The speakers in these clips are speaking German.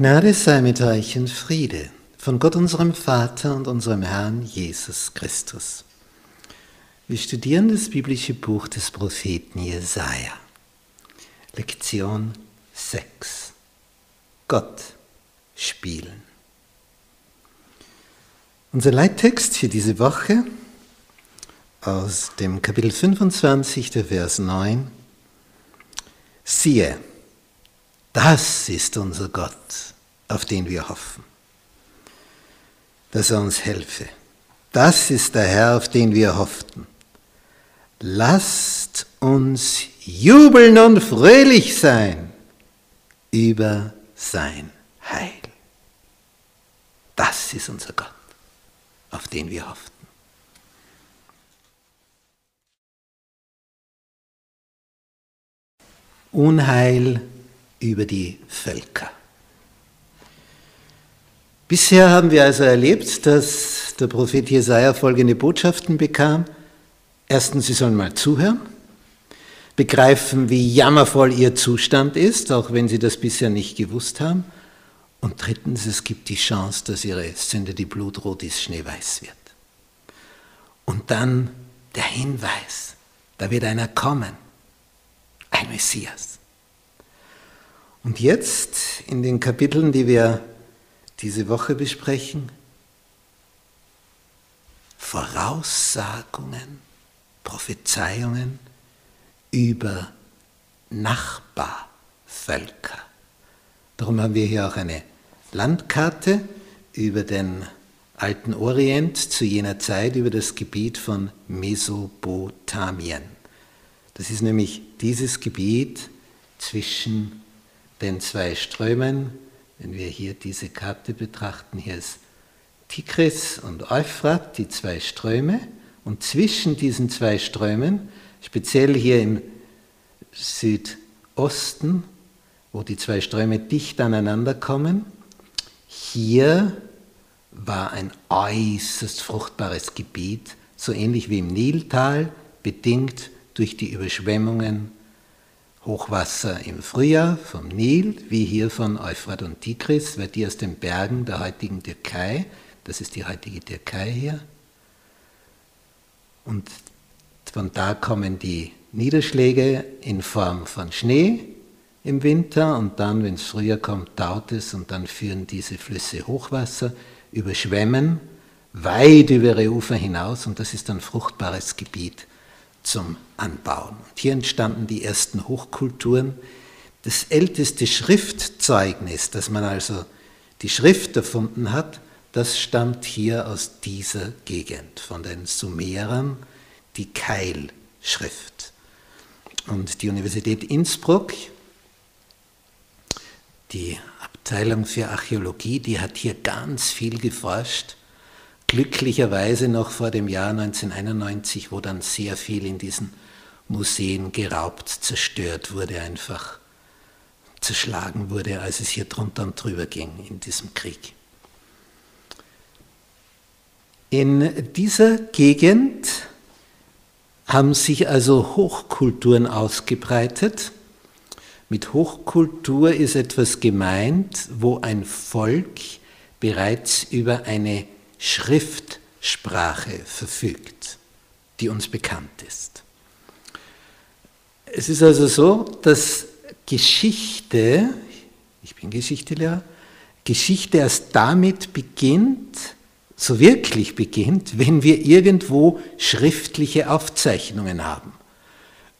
Gnade sei mit euch und Friede von Gott unserem Vater und unserem Herrn Jesus Christus. Wir studieren das biblische Buch des Propheten Jesaja. Lektion 6. Gott spielen. Unser Leittext für diese Woche aus dem Kapitel 25, der Vers 9. Siehe, das ist unser Gott, auf den wir hoffen, dass er uns helfe. Das ist der Herr, auf den wir hofften. Lasst uns jubeln und fröhlich sein über sein Heil. Das ist unser Gott, auf den wir hofften. Unheil über die Völker. Bisher haben wir also erlebt, dass der Prophet Jesaja folgende Botschaften bekam. Erstens, sie sollen mal zuhören, begreifen, wie jammervoll ihr Zustand ist, auch wenn sie das bisher nicht gewusst haben. Und drittens, es gibt die Chance, dass ihre Sünde, die blutrot ist, schneeweiß wird. Und dann der Hinweis, da wird einer kommen, ein Messias. Und jetzt in den Kapiteln, die wir diese Woche besprechen, Voraussagungen, Prophezeiungen über Nachbarvölker. Darum haben wir hier auch eine Landkarte über den alten Orient zu jener Zeit, über das Gebiet von Mesopotamien. Das ist nämlich dieses Gebiet zwischen den zwei Strömen, wenn wir hier diese Karte betrachten, hier ist Tigris und Euphrat, die zwei Ströme, und zwischen diesen zwei Strömen, speziell hier im Südosten, wo die zwei Ströme dicht aneinander kommen, hier war ein äußerst fruchtbares Gebiet, so ähnlich wie im Niltal, bedingt durch die Überschwemmungen Hochwasser im Frühjahr vom Nil, wie hier von Euphrat und Tigris, weil die aus den Bergen der heutigen Türkei, das ist die heutige Türkei hier, und von da kommen die Niederschläge in Form von Schnee im Winter und dann, wenn es früher kommt, taut es und dann führen diese Flüsse Hochwasser, überschwemmen weit über ihre Ufer hinaus und das ist ein fruchtbares Gebiet zum Anbauen. Und hier entstanden die ersten Hochkulturen. Das älteste Schriftzeugnis, dass man also die Schrift erfunden hat, das stammt hier aus dieser Gegend, von den Sumerern, die Keilschrift. Und die Universität Innsbruck, die Abteilung für Archäologie, die hat hier ganz viel geforscht glücklicherweise noch vor dem Jahr 1991, wo dann sehr viel in diesen Museen geraubt, zerstört wurde, einfach zerschlagen wurde, als es hier drunter und drüber ging in diesem Krieg. In dieser Gegend haben sich also Hochkulturen ausgebreitet. Mit Hochkultur ist etwas gemeint, wo ein Volk bereits über eine Schriftsprache verfügt, die uns bekannt ist. Es ist also so, dass Geschichte, ich bin Geschichtelehrer, Geschichte erst damit beginnt, so wirklich beginnt, wenn wir irgendwo schriftliche Aufzeichnungen haben.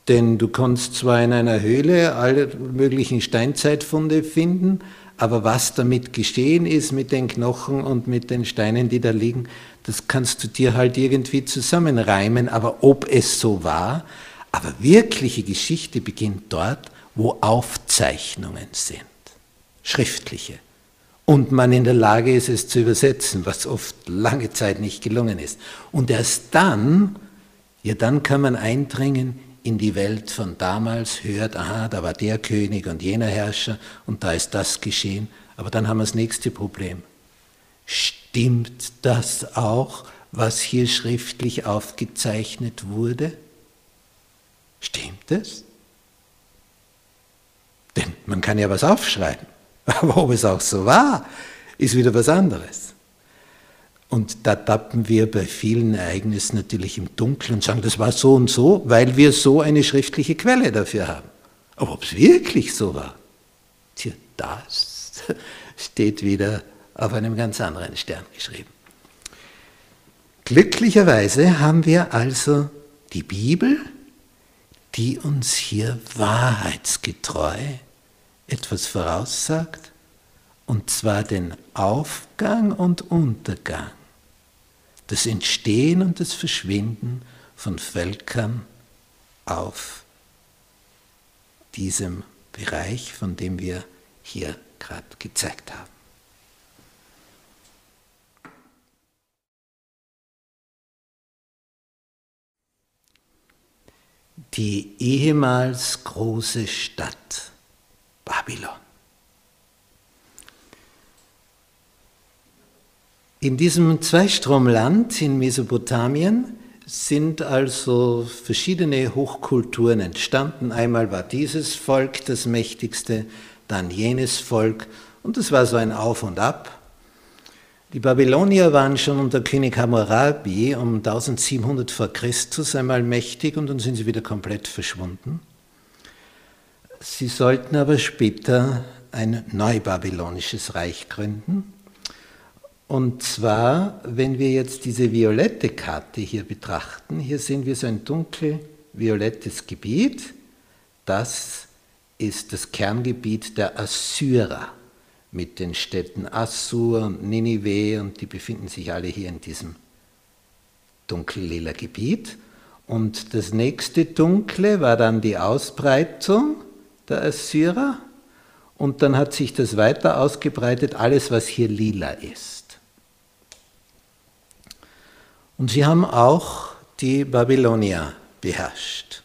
Denn du kannst zwar in einer Höhle alle möglichen Steinzeitfunde finden, aber was damit geschehen ist mit den Knochen und mit den Steinen, die da liegen, das kannst du dir halt irgendwie zusammenreimen. Aber ob es so war, aber wirkliche Geschichte beginnt dort, wo Aufzeichnungen sind, schriftliche. Und man in der Lage ist, es zu übersetzen, was oft lange Zeit nicht gelungen ist. Und erst dann, ja, dann kann man eindringen in die Welt von damals hört, aha, da war der König und jener Herrscher und da ist das geschehen. Aber dann haben wir das nächste Problem. Stimmt das auch, was hier schriftlich aufgezeichnet wurde? Stimmt es? Denn man kann ja was aufschreiben. Aber ob es auch so war, ist wieder was anderes. Und da tappen wir bei vielen Ereignissen natürlich im Dunkeln und sagen, das war so und so, weil wir so eine schriftliche Quelle dafür haben. Aber ob es wirklich so war, tja, das steht wieder auf einem ganz anderen Stern geschrieben. Glücklicherweise haben wir also die Bibel, die uns hier wahrheitsgetreu etwas voraussagt, und zwar den Aufgang und Untergang, das Entstehen und das Verschwinden von Völkern auf diesem Bereich, von dem wir hier gerade gezeigt haben. Die ehemals große Stadt Babylon. In diesem Zweistromland in Mesopotamien sind also verschiedene Hochkulturen entstanden. Einmal war dieses Volk das mächtigste, dann jenes Volk und es war so ein Auf und Ab. Die Babylonier waren schon unter König Hammurabi um 1700 vor Christus einmal mächtig und dann sind sie wieder komplett verschwunden. Sie sollten aber später ein neubabylonisches Reich gründen. Und zwar, wenn wir jetzt diese violette Karte hier betrachten, hier sehen wir so ein dunkel-violettes Gebiet. Das ist das Kerngebiet der Assyrer mit den Städten Assur und Ninive und die befinden sich alle hier in diesem dunkellila Gebiet. Und das nächste Dunkle war dann die Ausbreitung der Assyrer und dann hat sich das weiter ausgebreitet, alles was hier lila ist. Und sie haben auch die Babylonier beherrscht,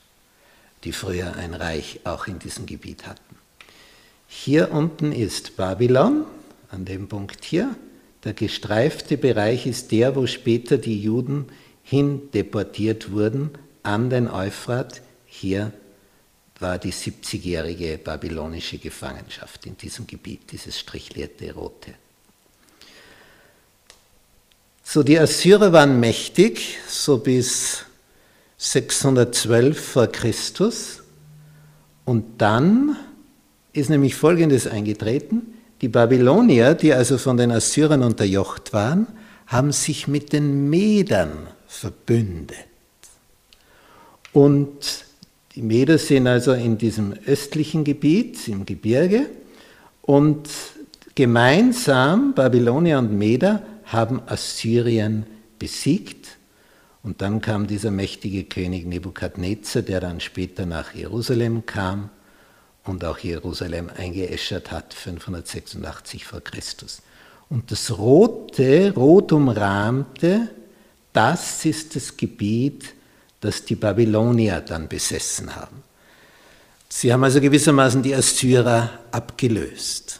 die früher ein Reich auch in diesem Gebiet hatten. Hier unten ist Babylon, an dem Punkt hier. Der gestreifte Bereich ist der, wo später die Juden hin deportiert wurden an den Euphrat. Hier war die 70-jährige babylonische Gefangenschaft in diesem Gebiet, dieses strichlierte Rote. So, die Assyrer waren mächtig, so bis 612 vor Christus. Und dann ist nämlich Folgendes eingetreten. Die Babylonier, die also von den Assyrern unterjocht waren, haben sich mit den Medern verbündet. Und die Meder sind also in diesem östlichen Gebiet, im Gebirge, und gemeinsam, Babylonier und Meder, haben Assyrien besiegt. Und dann kam dieser mächtige König Nebukadnezar, der dann später nach Jerusalem kam und auch Jerusalem eingeäschert hat, 586 vor Christus. Und das rote, rot umrahmte, das ist das Gebiet, das die Babylonier dann besessen haben. Sie haben also gewissermaßen die Assyrer abgelöst.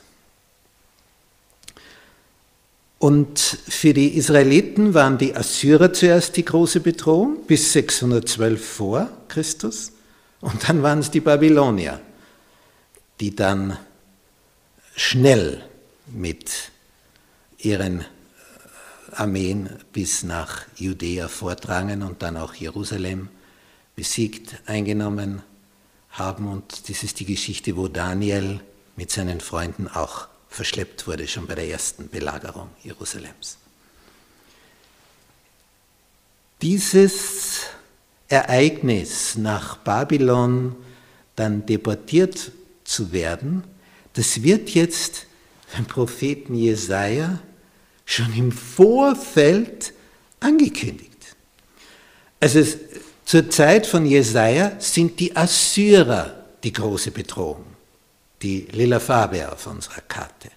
Und für die Israeliten waren die Assyrer zuerst die große Bedrohung bis 612 vor Christus und dann waren es die Babylonier, die dann schnell mit ihren Armeen bis nach Judäa vordrangen und dann auch Jerusalem besiegt, eingenommen haben. Und das ist die Geschichte, wo Daniel mit seinen Freunden auch verschleppt wurde, schon bei der ersten Belagerung Jerusalems. Dieses Ereignis, nach Babylon dann deportiert zu werden, das wird jetzt beim Propheten Jesaja schon im Vorfeld angekündigt. Also es, zur Zeit von Jesaja sind die Assyrer die große Bedrohung die lila Farbe auf unserer Karte.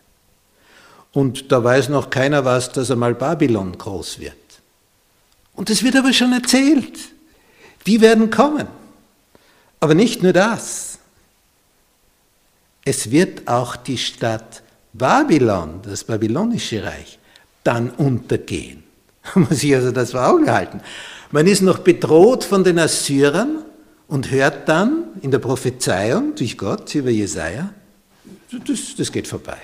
Und da weiß noch keiner was, dass einmal Babylon groß wird. Und es wird aber schon erzählt. Die werden kommen. Aber nicht nur das. Es wird auch die Stadt Babylon, das babylonische Reich, dann untergehen. Man muss sich also das vor Augen halten. Man ist noch bedroht von den Assyrern und hört dann in der Prophezeiung durch Gott über Jesaja, das, das geht vorbei.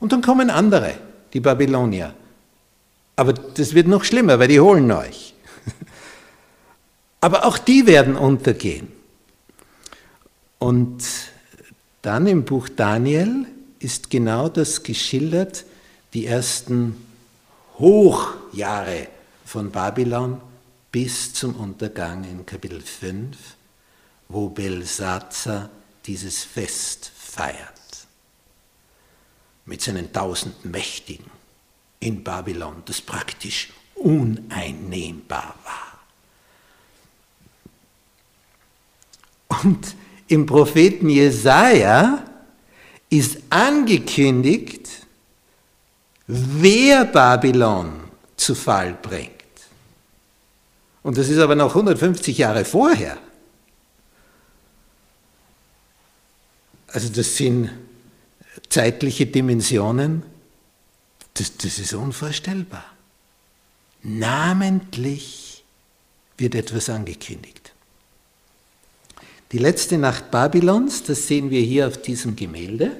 Und dann kommen andere, die Babylonier. Aber das wird noch schlimmer, weil die holen euch. Aber auch die werden untergehen. Und dann im Buch Daniel ist genau das geschildert, die ersten Hochjahre von Babylon bis zum Untergang in Kapitel 5, wo Belsazar dieses Fest feiert. Mit seinen tausend Mächtigen in Babylon, das praktisch uneinnehmbar war. Und im Propheten Jesaja ist angekündigt, wer Babylon zu Fall bringt. Und das ist aber noch 150 Jahre vorher. Also das sind zeitliche Dimensionen, das, das ist unvorstellbar. Namentlich wird etwas angekündigt. Die letzte Nacht Babylons, das sehen wir hier auf diesem Gemälde.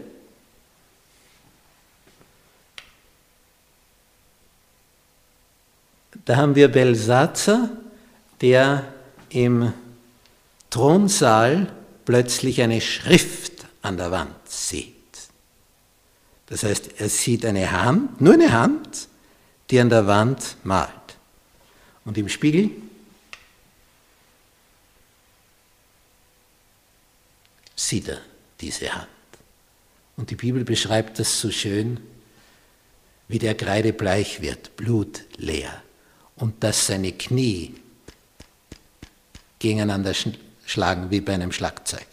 Da haben wir Belsazar, der im Thronsaal plötzlich eine Schrift an der Wand sieht. Das heißt, er sieht eine Hand, nur eine Hand, die an der Wand malt. Und im Spiegel sieht er diese Hand. Und die Bibel beschreibt das so schön, wie der Kreide bleich wird, blutleer, und dass seine Knie gegeneinander schlagen wie bei einem Schlagzeug.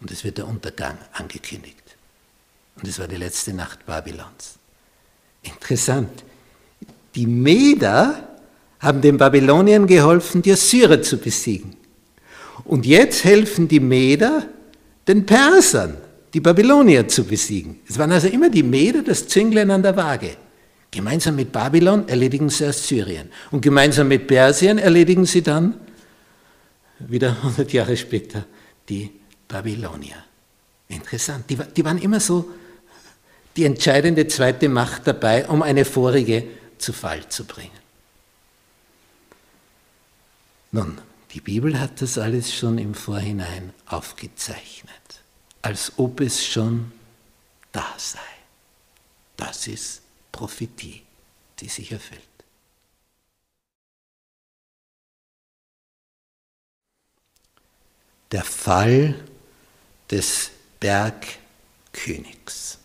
Und es wird der Untergang angekündigt. Und es war die letzte Nacht Babylons. Interessant. Die Meder haben den Babyloniern geholfen, die Assyrer zu besiegen. Und jetzt helfen die Meder den Persern, die Babylonier zu besiegen. Es waren also immer die Meder, das Zünglein an der Waage. Gemeinsam mit Babylon erledigen sie Assyrien. Und gemeinsam mit Persien erledigen sie dann, wieder 100 Jahre später, die Babylonier. Interessant. Die, die waren immer so die entscheidende zweite Macht dabei, um eine vorige zu Fall zu bringen. Nun, die Bibel hat das alles schon im Vorhinein aufgezeichnet, als ob es schon da sei. Das ist Prophetie, die sich erfüllt. Der Fall des Bergkönigs.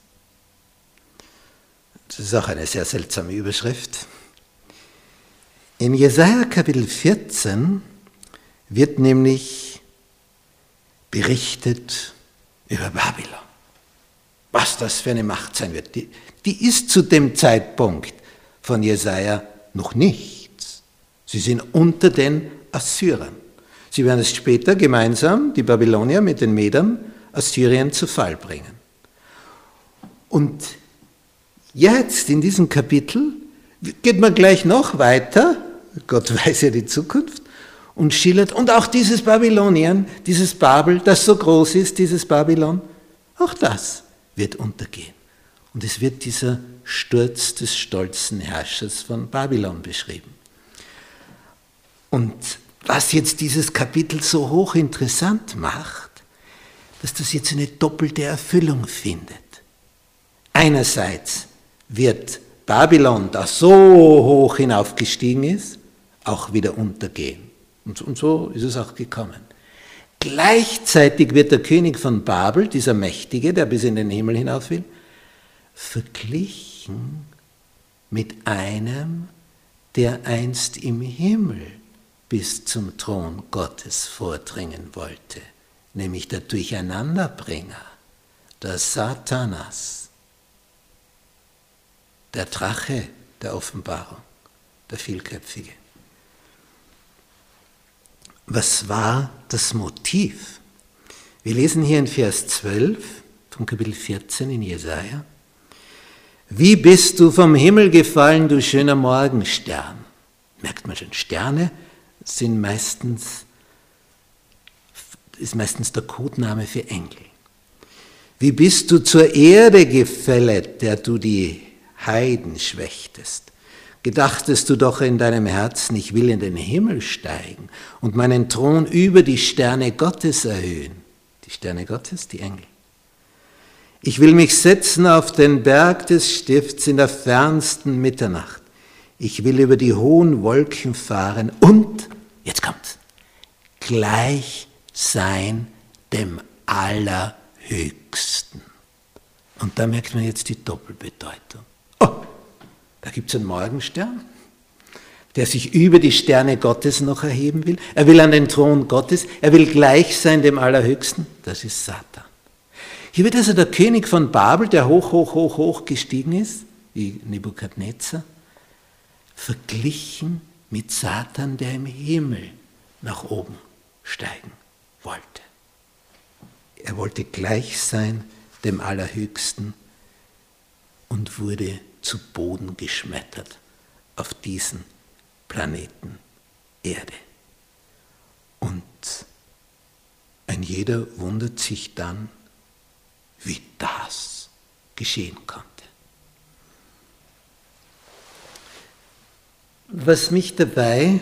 Das ist auch eine sehr seltsame Überschrift. In Jesaja Kapitel 14 wird nämlich berichtet über Babylon. Was das für eine Macht sein wird. Die, die ist zu dem Zeitpunkt von Jesaja noch nichts. Sie sind unter den Assyrern. Sie werden es später gemeinsam, die Babylonier mit den Medern, Assyrien zu Fall bringen. Und jetzt in diesem Kapitel geht man gleich noch weiter, Gott weiß ja die Zukunft, und schildert, und auch dieses Babylonien, dieses Babel, das so groß ist, dieses Babylon, auch das wird untergehen. Und es wird dieser Sturz des stolzen Herrschers von Babylon beschrieben. Und was jetzt dieses Kapitel so hochinteressant macht, dass das jetzt eine doppelte Erfüllung findet. Einerseits wird Babylon, das so hoch hinaufgestiegen ist, auch wieder untergehen. Und, so ist es auch gekommen. Gleichzeitig wird der König von Babel, dieser Mächtige, der bis in den Himmel hinauf will, verglichen mit einem, der einst im Himmel bis zum Thron Gottes vordringen wollte, nämlich der Durcheinanderbringer, der Satanas, der Drache der Offenbarung, der Vielköpfige. Was war das Motiv? Wir lesen hier in Vers 12 von Kapitel 14 in Jesaja. Wie bist du vom Himmel gefallen, du schöner Morgenstern? Merkt man schon, Sterne sind meistens, ist meistens der Codename für Engel. Wie bist du zur Erde gefället, der du die Heiden schwächtest? Gedachtest du doch in deinem Herzen, ich will in den Himmel steigen und meinen Thron über die Sterne Gottes erhöhen. Die Sterne Gottes, die Engel. Ich will mich setzen auf den Berg des Stifts in der fernsten Mitternacht. Ich will über die hohen Wolken fahren und, jetzt kommt's, gleich sein dem Allerhöchsten. Und da merkt man jetzt die Doppelbedeutung. Oh, da gibt es einen Morgenstern, der sich über die Sterne Gottes noch erheben will. Er will an den Thron Gottes, er will gleich sein dem Allerhöchsten. Das ist Satan. Hier wird also der König von Babel, der hoch, hoch, hoch, hoch gestiegen ist, wie Nebukadnezar, verglichen mit Satan, der im Himmel nach oben steigen wollte. Er wollte gleich sein dem Allerhöchsten und wurde zu Boden geschmettert auf diesen Planeten Erde. Und ein jeder wundert sich dann, wie das geschehen konnte. Was mich dabei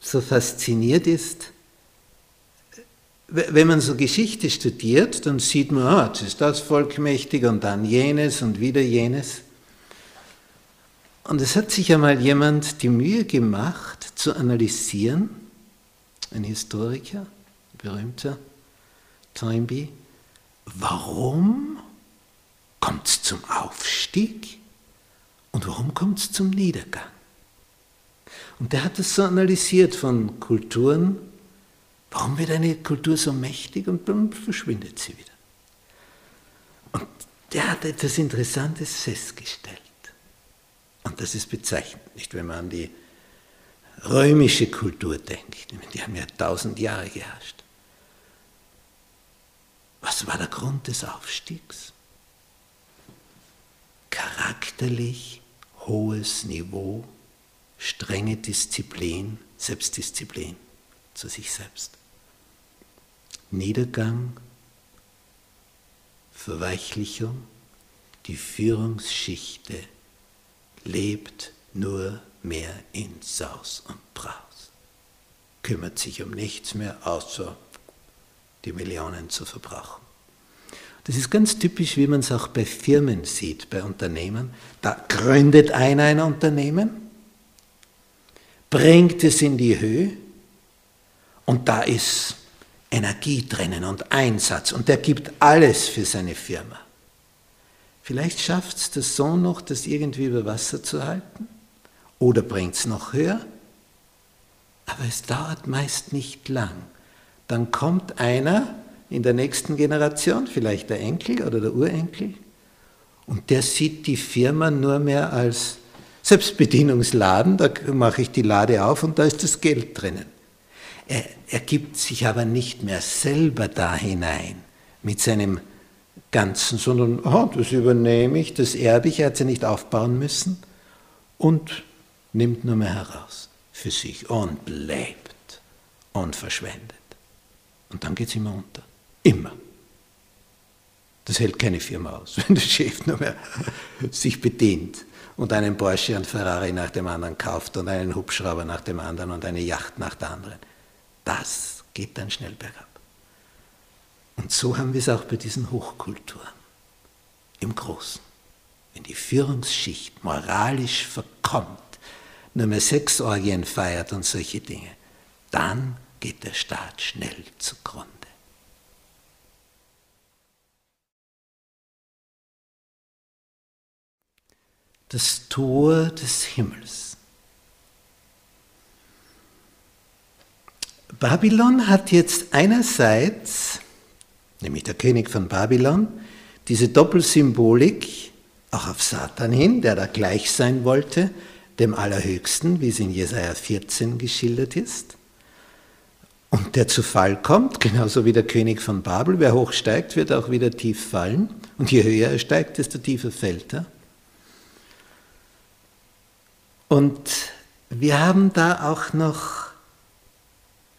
so fasziniert ist, wenn man so Geschichte studiert, dann sieht man, ah, jetzt ist das Volk mächtig und dann jenes und wieder jenes. Und es hat sich einmal jemand die Mühe gemacht zu analysieren, ein Historiker, berühmter Toynbee, warum kommt es zum Aufstieg und warum kommt es zum Niedergang? Und der hat das so analysiert von Kulturen, warum wird eine Kultur so mächtig und dann verschwindet sie wieder. Und der hat etwas Interessantes festgestellt. Und das ist bezeichnend, nicht wenn man an die römische Kultur denkt. Die haben ja tausend Jahre geherrscht. Was war der Grund des Aufstiegs? Charakterlich hohes Niveau, strenge Disziplin, Selbstdisziplin zu sich selbst. Niedergang, Verweichlichung, die Führungsschichte lebt nur mehr in Saus und Braus, kümmert sich um nichts mehr, außer die Millionen zu verbrauchen. Das ist ganz typisch, wie man es auch bei Firmen sieht, bei Unternehmen. Da gründet einer ein Unternehmen, bringt es in die Höhe und da ist Energie drinnen und Einsatz. Und der gibt alles für seine Firma. Vielleicht schafft es der Sohn noch, das irgendwie über Wasser zu halten? Oder bringt es noch höher, aber es dauert meist nicht lang. Dann kommt einer in der nächsten Generation, vielleicht der Enkel oder der Urenkel, und der sieht die Firma nur mehr als Selbstbedienungsladen, da mache ich die Lade auf und da ist das Geld drinnen. Er, er gibt sich aber nicht mehr selber da hinein mit seinem Ganzen, sondern oh, das übernehme ich, das erbe ich, er hat sie nicht aufbauen müssen und nimmt nur mehr heraus für sich und lebt und verschwendet. Und dann geht es immer unter. Immer. Das hält keine Firma aus, wenn der Chef nur mehr sich bedient und einen Porsche und Ferrari nach dem anderen kauft und einen Hubschrauber nach dem anderen und eine Yacht nach der anderen. Das geht dann schnell bergab. Und so haben wir es auch bei diesen Hochkulturen im Großen. Wenn die Führungsschicht moralisch verkommt, nur mehr Sexorgien feiert und solche Dinge, dann geht der Staat schnell zugrunde. Das Tor des Himmels. Babylon hat jetzt einerseits, nämlich der König von Babylon, diese Doppelsymbolik auch auf Satan hin, der da gleich sein wollte, dem Allerhöchsten, wie es in Jesaja 14 geschildert ist. Und der zu Fall kommt, genauso wie der König von Babel, wer hochsteigt, wird auch wieder tief fallen. Und je höher er steigt, desto tiefer fällt er. Und wir haben da auch noch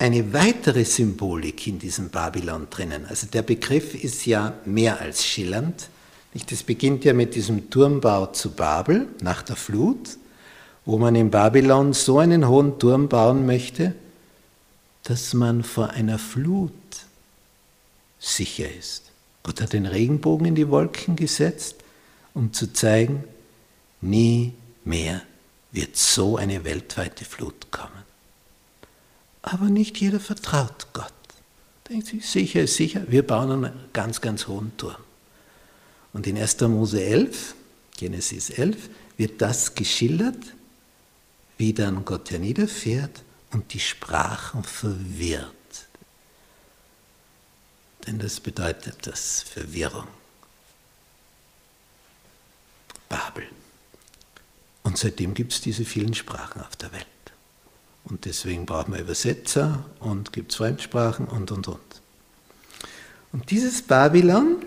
eine weitere Symbolik in diesem Babylon drinnen. Also der Begriff ist ja mehr als schillernd. Das beginnt ja mit diesem Turmbau zu Babel nach der Flut, wo man in Babylon so einen hohen Turm bauen möchte, dass man vor einer Flut sicher ist. Gott hat den Regenbogen in die Wolken gesetzt, um zu zeigen, nie mehr wird so eine weltweite Flut kommen. Aber nicht jeder vertraut Gott. Denkt sich, sicher ist sicher, wir bauen einen ganz, ganz hohen Turm. Und in 1. Mose 11, Genesis 11, wird das geschildert, wie dann Gott herniederfährt und die Sprachen verwirrt. Denn das bedeutet das Verwirrung. Babel. Und seitdem gibt es diese vielen Sprachen auf der Welt. Und deswegen brauchen wir Übersetzer und gibt es Fremdsprachen und, und, und. Und dieses Babylon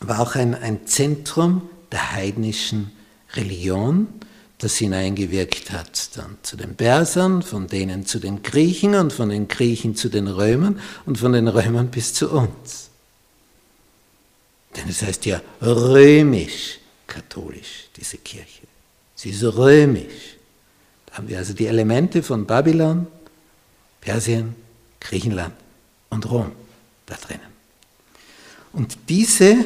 war auch ein, ein Zentrum der heidnischen Religion, das hineingewirkt hat dann zu den Persern, von denen zu den Griechen und von den Griechen zu den Römern und von den Römern bis zu uns. Denn es heißt ja römisch-katholisch, diese Kirche. Sie ist römisch. Haben wir also die Elemente von Babylon, Persien, Griechenland und Rom da drinnen. Und diese,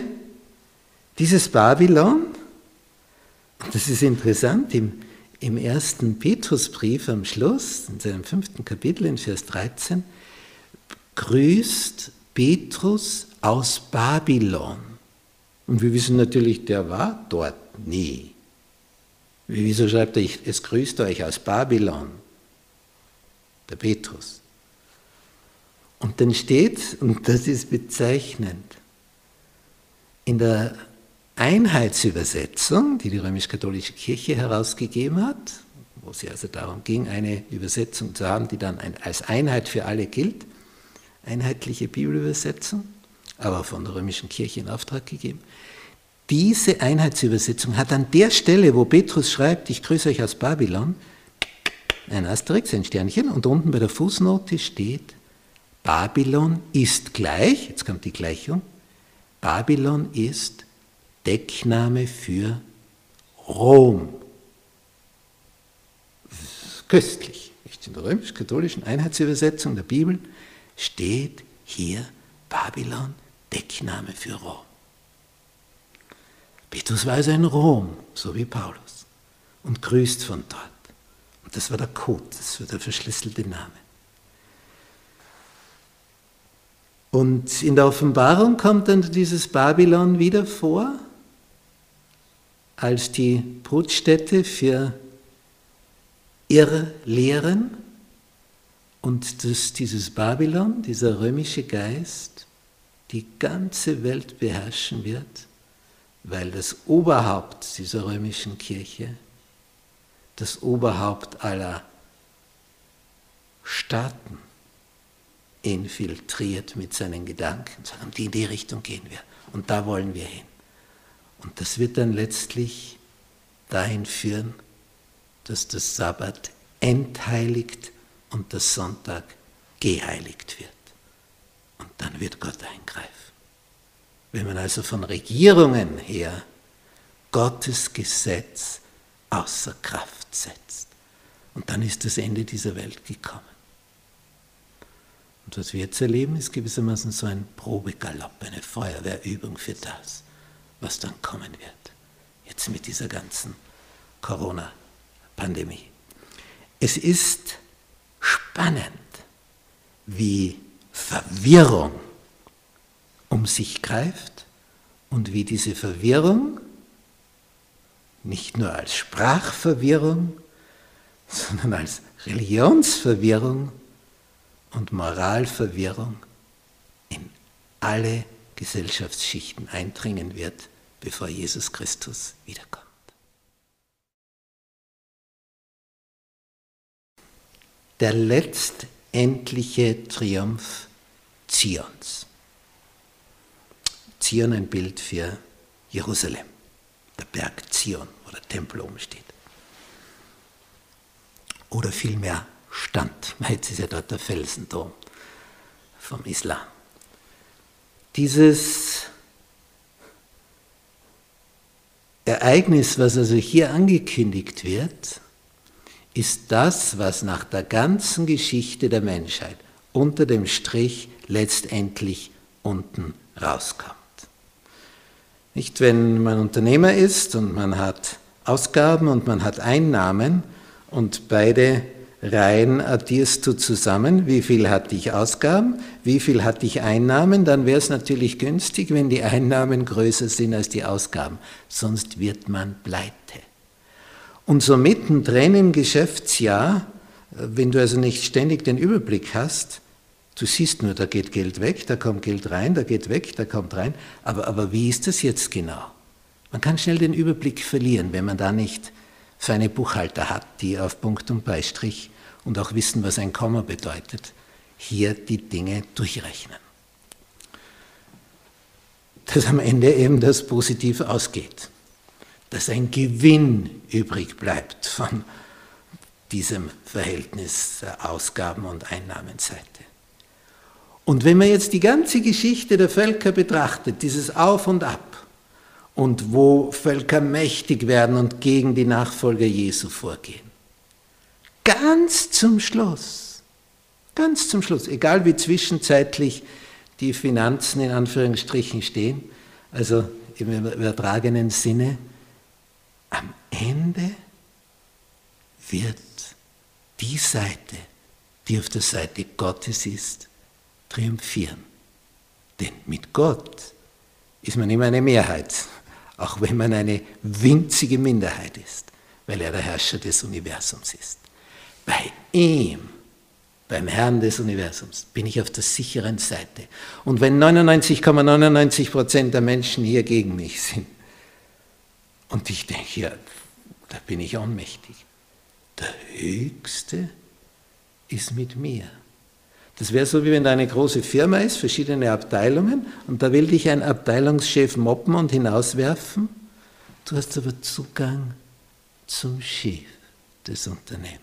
dieses Babylon, das ist interessant, im, im ersten Petrusbrief am Schluss, in seinem fünften Kapitel, in Vers 13, grüßt Petrus aus Babylon. Und wir wissen natürlich, der war dort nie. Wieso schreibt er, es grüßt euch aus Babylon? Der Petrus. Und dann steht, und das ist bezeichnend, in der Einheitsübersetzung, die die römisch-katholische Kirche herausgegeben hat, wo es also darum ging, eine Übersetzung zu haben, die dann als Einheit für alle gilt, einheitliche Bibelübersetzung, aber von der römischen Kirche in Auftrag gegeben. Diese Einheitsübersetzung hat an der Stelle, wo Petrus schreibt, ich grüße euch aus Babylon, ein Asterix, ein Sternchen, und unten bei der Fußnote steht, Babylon ist gleich, jetzt kommt die Gleichung, Babylon ist Deckname für Rom. Köstlich. In der römisch-katholischen Einheitsübersetzung der Bibel steht hier Babylon, Deckname für Rom. War also in Rom, so wie Paulus, und grüßt von dort. Und das war der Code, das war der verschlüsselte Name. Und in der Offenbarung kommt dann dieses Babylon wieder vor, als die Brutstätte für Irrlehren und dass dieses Babylon, dieser römische Geist, die ganze Welt beherrschen wird weil das Oberhaupt dieser römischen Kirche, das Oberhaupt aller Staaten, infiltriert mit seinen Gedanken, sagen, in die Richtung gehen wir und da wollen wir hin. Und das wird dann letztlich dahin führen, dass das Sabbat entheiligt und der Sonntag geheiligt wird. Und dann wird Gott eingreifen. Wenn man also von Regierungen her Gottes Gesetz außer Kraft setzt. Und dann ist das Ende dieser Welt gekommen. Und was wir jetzt erleben, ist gewissermaßen so ein Probegalopp, eine Feuerwehrübung für das, was dann kommen wird. Jetzt mit dieser ganzen Corona-Pandemie. Es ist spannend, wie Verwirrung um sich greift und wie diese Verwirrung nicht nur als Sprachverwirrung, sondern als Religionsverwirrung und Moralverwirrung in alle Gesellschaftsschichten eindringen wird, bevor Jesus Christus wiederkommt. Der letztendliche Triumph Zions. Zion ein Bild für Jerusalem, der Berg Zion, wo der Tempel oben steht. Oder vielmehr stand. Jetzt ist ja dort der Felsendom vom Islam. Dieses Ereignis, was also hier angekündigt wird, ist das, was nach der ganzen Geschichte der Menschheit unter dem Strich letztendlich unten rauskommt. Nicht, wenn man Unternehmer ist und man hat Ausgaben und man hat Einnahmen und beide Reihen addierst du zusammen, wie viel hatte ich Ausgaben, wie viel hatte ich Einnahmen, dann wäre es natürlich günstig, wenn die Einnahmen größer sind als die Ausgaben, sonst wird man pleite. Und so mittendrin im Geschäftsjahr, wenn du also nicht ständig den Überblick hast, du siehst nur, da geht Geld weg, da kommt Geld rein, da geht weg, da kommt rein, aber, aber wie ist das jetzt genau? Man kann schnell den Überblick verlieren, wenn man da nicht feine Buchhalter hat, die auf Punkt und Beistrich und auch wissen, was ein Komma bedeutet, hier die Dinge durchrechnen. Dass am Ende eben das positiv ausgeht, dass ein Gewinn übrig bleibt von diesem Verhältnis der Ausgaben- und Einnahmenseite. Und wenn man jetzt die ganze Geschichte der Völker betrachtet, dieses Auf und Ab, und wo Völker mächtig werden und gegen die Nachfolger Jesu vorgehen. Ganz zum Schluss, ganz zum Schluss, egal wie zwischenzeitlich die Finanzen in Anführungsstrichen stehen, also im übertragenen Sinne, am Ende wird die Seite, die auf der Seite Gottes ist, triumphieren. Denn mit Gott ist man immer eine Mehrheit auch wenn man eine winzige Minderheit ist, weil er der Herrscher des Universums ist. Bei ihm, beim Herrn des Universums, bin ich auf der sicheren Seite. Und wenn 99,99 Prozent ,99 der Menschen hier gegen mich sind, und ich denke, ja, da bin ich ohnmächtig. Der Höchste ist mit mir. Das wäre so, wie wenn da eine große Firma ist, verschiedene Abteilungen, und da will dich ein Abteilungschef moppen und hinauswerfen. Du hast aber Zugang zum Chef des Unternehmens.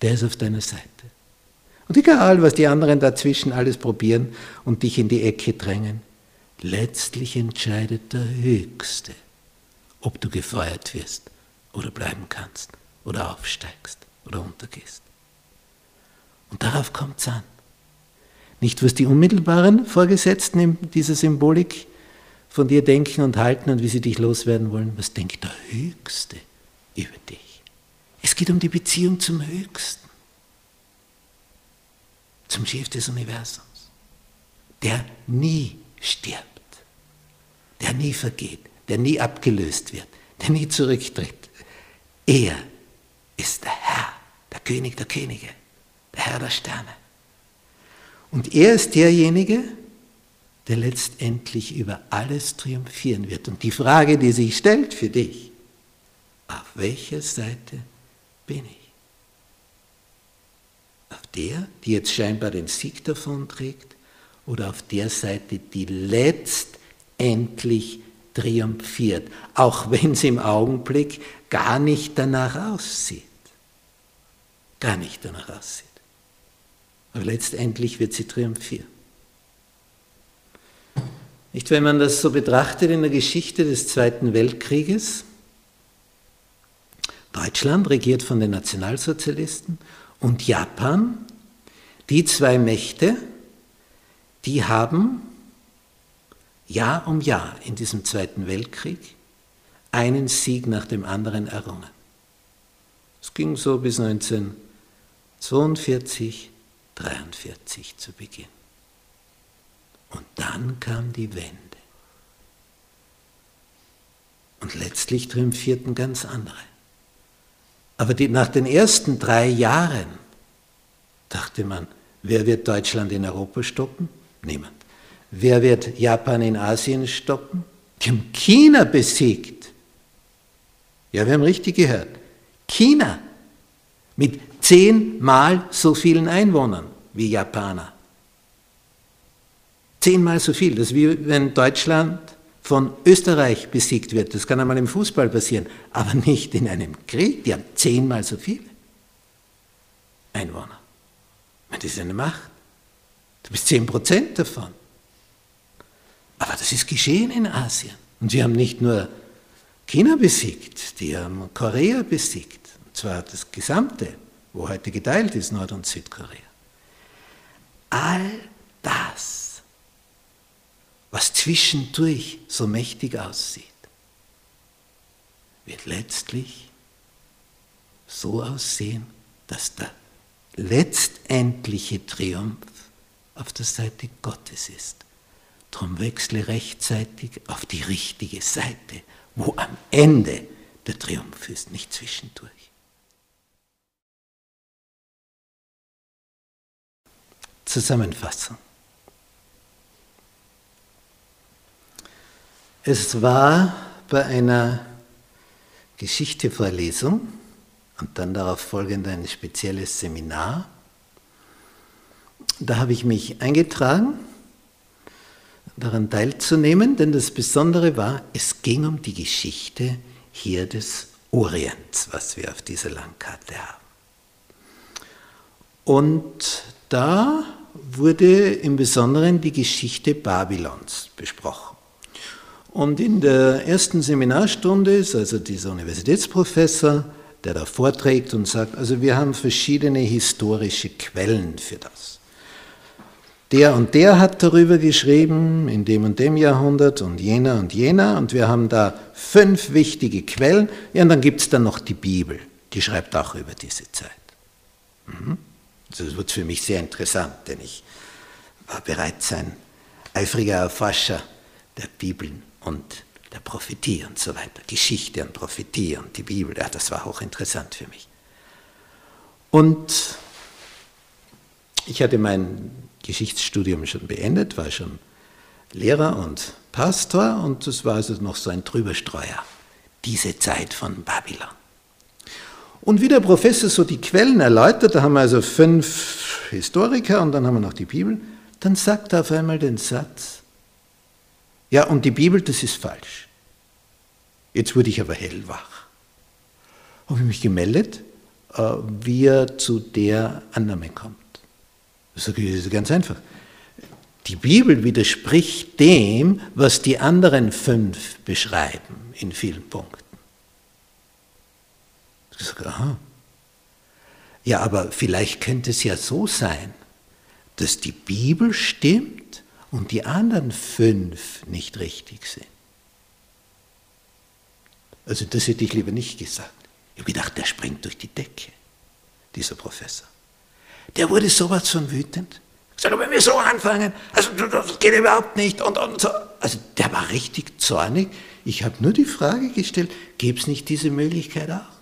Der ist auf deiner Seite. Und egal, was die anderen dazwischen alles probieren und dich in die Ecke drängen, letztlich entscheidet der Höchste, ob du gefeuert wirst oder bleiben kannst oder aufsteigst oder untergehst. Und darauf kommt es an. Nicht, was die unmittelbaren Vorgesetzten in dieser Symbolik von dir denken und halten und wie sie dich loswerden wollen, was denkt der Höchste über dich. Es geht um die Beziehung zum Höchsten, zum Chef des Universums, der nie stirbt, der nie vergeht, der nie abgelöst wird, der nie zurücktritt. Er ist der Herr, der König der Könige Herr der Sterne. Und er ist derjenige, der letztendlich über alles triumphieren wird. Und die Frage, die sich stellt für dich, auf welcher Seite bin ich? Auf der, die jetzt scheinbar den Sieg davonträgt, oder auf der Seite, die letztendlich triumphiert, auch wenn es im Augenblick gar nicht danach aussieht. Gar nicht danach aussieht. Aber letztendlich wird sie triumphieren. Nicht, wenn man das so betrachtet in der Geschichte des Zweiten Weltkrieges, Deutschland regiert von den Nationalsozialisten und Japan, die zwei Mächte, die haben Jahr um Jahr in diesem Zweiten Weltkrieg einen Sieg nach dem anderen errungen. Es ging so bis 1942, 43 zu Beginn. Und dann kam die Wende. Und letztlich triumphierten ganz andere. Aber die, nach den ersten drei Jahren dachte man, wer wird Deutschland in Europa stoppen? Niemand. Wer wird Japan in Asien stoppen? Die haben China besiegt. Ja, wir haben richtig gehört. China mit zehnmal so vielen Einwohnern wie Japaner. Zehnmal so viel. Das ist wie wenn Deutschland von Österreich besiegt wird. Das kann einmal im Fußball passieren, aber nicht in einem Krieg. Die haben zehnmal so viele. Einwohner. Das ist eine Macht. Du bist 10% davon. Aber das ist geschehen in Asien. Und sie haben nicht nur China besiegt, die haben Korea besiegt. Und zwar das gesamte, wo heute geteilt ist, Nord- und Südkorea. All das, was zwischendurch so mächtig aussieht, wird letztlich so aussehen, dass der letztendliche Triumph auf der Seite Gottes ist. Drum wechsle rechtzeitig auf die richtige Seite, wo am Ende der Triumph ist, nicht zwischendurch. Zusammenfassung. Es war bei einer Geschichtevorlesung und dann darauf folgend ein spezielles Seminar. Da habe ich mich eingetragen, daran teilzunehmen, denn das Besondere war, es ging um die Geschichte hier des Orients, was wir auf dieser Landkarte haben. Und da wurde im Besonderen die Geschichte Babylons besprochen. Und in der ersten Seminarstunde ist also dieser Universitätsprofessor, der da vorträgt und sagt, also wir haben verschiedene historische Quellen für das. Der und der hat darüber geschrieben, in dem und dem Jahrhundert und jener und jener, und wir haben da fünf wichtige Quellen. Ja, und dann gibt es dann noch die Bibel, die schreibt auch über diese Zeit. Mhm. Also das wird für mich sehr interessant, denn ich war bereits ein eifriger Erforscher der Bibeln und der Prophetie und so weiter. Geschichte und Prophetie und die Bibel, ja, das war hochinteressant für mich. Und ich hatte mein Geschichtsstudium schon beendet, war schon Lehrer und Pastor und das war also noch so ein Trüberstreuer, diese Zeit von Babylon. Und wie der Professor so die Quellen erläutert, da haben wir also fünf Historiker und dann haben wir noch die Bibel, dann sagt er auf einmal den Satz, ja, und die Bibel, das ist falsch. Jetzt wurde ich aber hellwach. Habe ich mich gemeldet, äh, wie er zu der Annahme kommt. Das ist ganz einfach. Die Bibel widerspricht dem, was die anderen fünf beschreiben in vielen Punkten. Ich sage, aha. Ja, aber vielleicht könnte es ja so sein, dass die Bibel stimmt und die anderen fünf nicht richtig sind. Also das hätte ich lieber nicht gesagt. Ich habe gedacht, der springt durch die Decke, dieser Professor. Der wurde sowas von wütend. Ich sage, wenn wir so anfangen, also das geht überhaupt nicht. Und, und so. Also der war richtig zornig. Ich habe nur die Frage gestellt, gäbe es nicht diese Möglichkeit auch?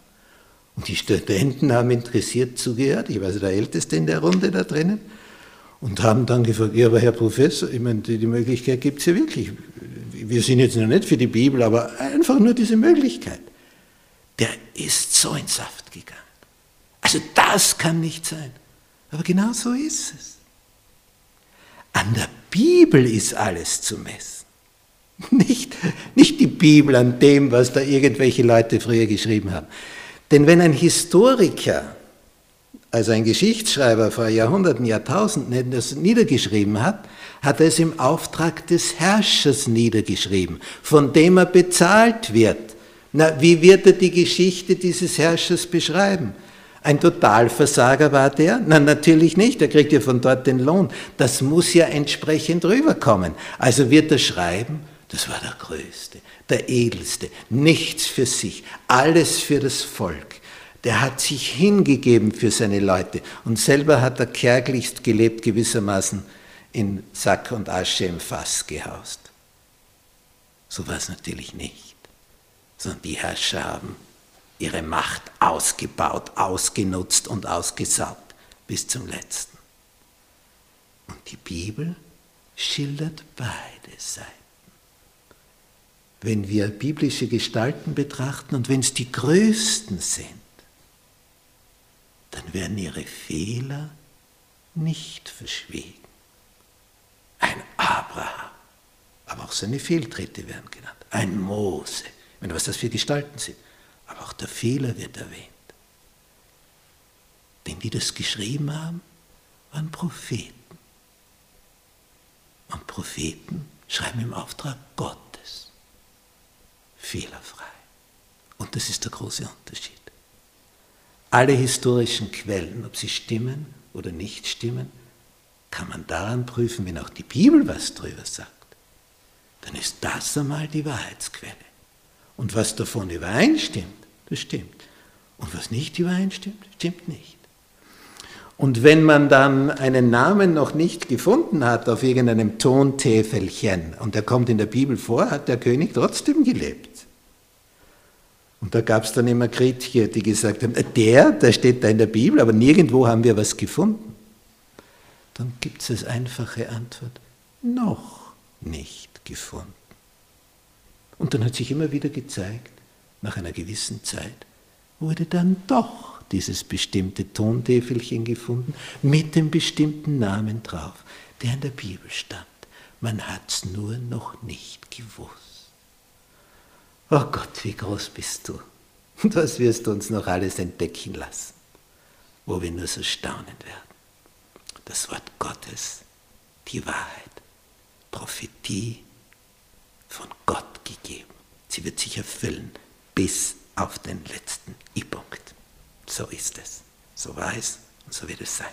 Und die Studenten haben interessiert zugehört. Ich war also der Älteste in der Runde da drinnen und haben dann gefragt, ja, aber Herr Professor, ich meine, die, Möglichkeit gibt es ja wirklich. Wir sind jetzt noch nicht für die Bibel, aber einfach nur diese Möglichkeit. Der ist so in Saft gegangen. Also das kann nicht sein. Aber genau so ist es. An der Bibel ist alles zu messen. Nicht, nicht die Bibel an dem, was da irgendwelche Leute früher geschrieben haben. Denn wenn ein Historiker also ein Geschichtsschreiber vor Jahrhunderten, Jahrtausenden das niedergeschrieben hat, hat er es im Auftrag des Herrschers niedergeschrieben, von dem er bezahlt wird. Na, wie wird er die Geschichte dieses Herrschers beschreiben? Ein Totalversager war der? Na, natürlich nicht, er kriegt ja von dort den Lohn. Das muss ja entsprechend rüberkommen. Also wird er schreiben, das war der Größte, der Edelste, nichts für sich, alles für das Volk der hat sich hingegeben für seine Leute und selber hat er kärglichst gelebt, gewissermaßen in Sack und Asche im Fass gehaust. So war es natürlich nicht, sondern die Herrscher haben ihre Macht ausgebaut, ausgenutzt und ausgesaugt bis zum letzten. Und die Bibel schildert beide Seiten. Wenn wir biblische Gestalten betrachten und wenn es die größten sind, dann werden ihre Fehler nicht verschwiegen. Ein Abraham, aber auch seine Fehltritte werden genannt. Ein Mose, meine, was das für Gestalten sind. Aber auch der Fehler wird erwähnt. Denn die das geschrieben haben, waren Propheten. Und Propheten schreiben im Auftrag Gottes. Fehlerfrei. Und das ist der große Unterschied. Alle historischen Quellen, ob sie stimmen oder nicht stimmen, kann man daran prüfen, wenn auch die Bibel was drüber sagt. Dann ist das einmal die Wahrheitsquelle. Und was davon übereinstimmt, das stimmt. Und was nicht übereinstimmt, stimmt nicht. Und wenn man dann einen Namen noch nicht gefunden hat auf irgendeinem Tontäfelchen und der kommt in der Bibel vor, hat der König trotzdem gelebt. Und da gab es dann immer Kritiker, die gesagt haben, der, der steht da in der Bibel, aber nirgendwo haben wir was gefunden. Dann gibt es als einfache Antwort, noch nicht gefunden. Und dann hat sich immer wieder gezeigt, nach einer gewissen Zeit wurde dann doch dieses bestimmte Tontäfelchen gefunden mit dem bestimmten Namen drauf, der in der Bibel stand. Man hat es nur noch nicht gewusst. Oh Gott, wie groß bist du. Und was wirst du uns noch alles entdecken lassen, wo wir nur so staunen werden. Das Wort Gottes, die Wahrheit, Prophetie von Gott gegeben. Sie wird sich erfüllen bis auf den letzten I-Punkt. So ist es. So war es und so wird es sein.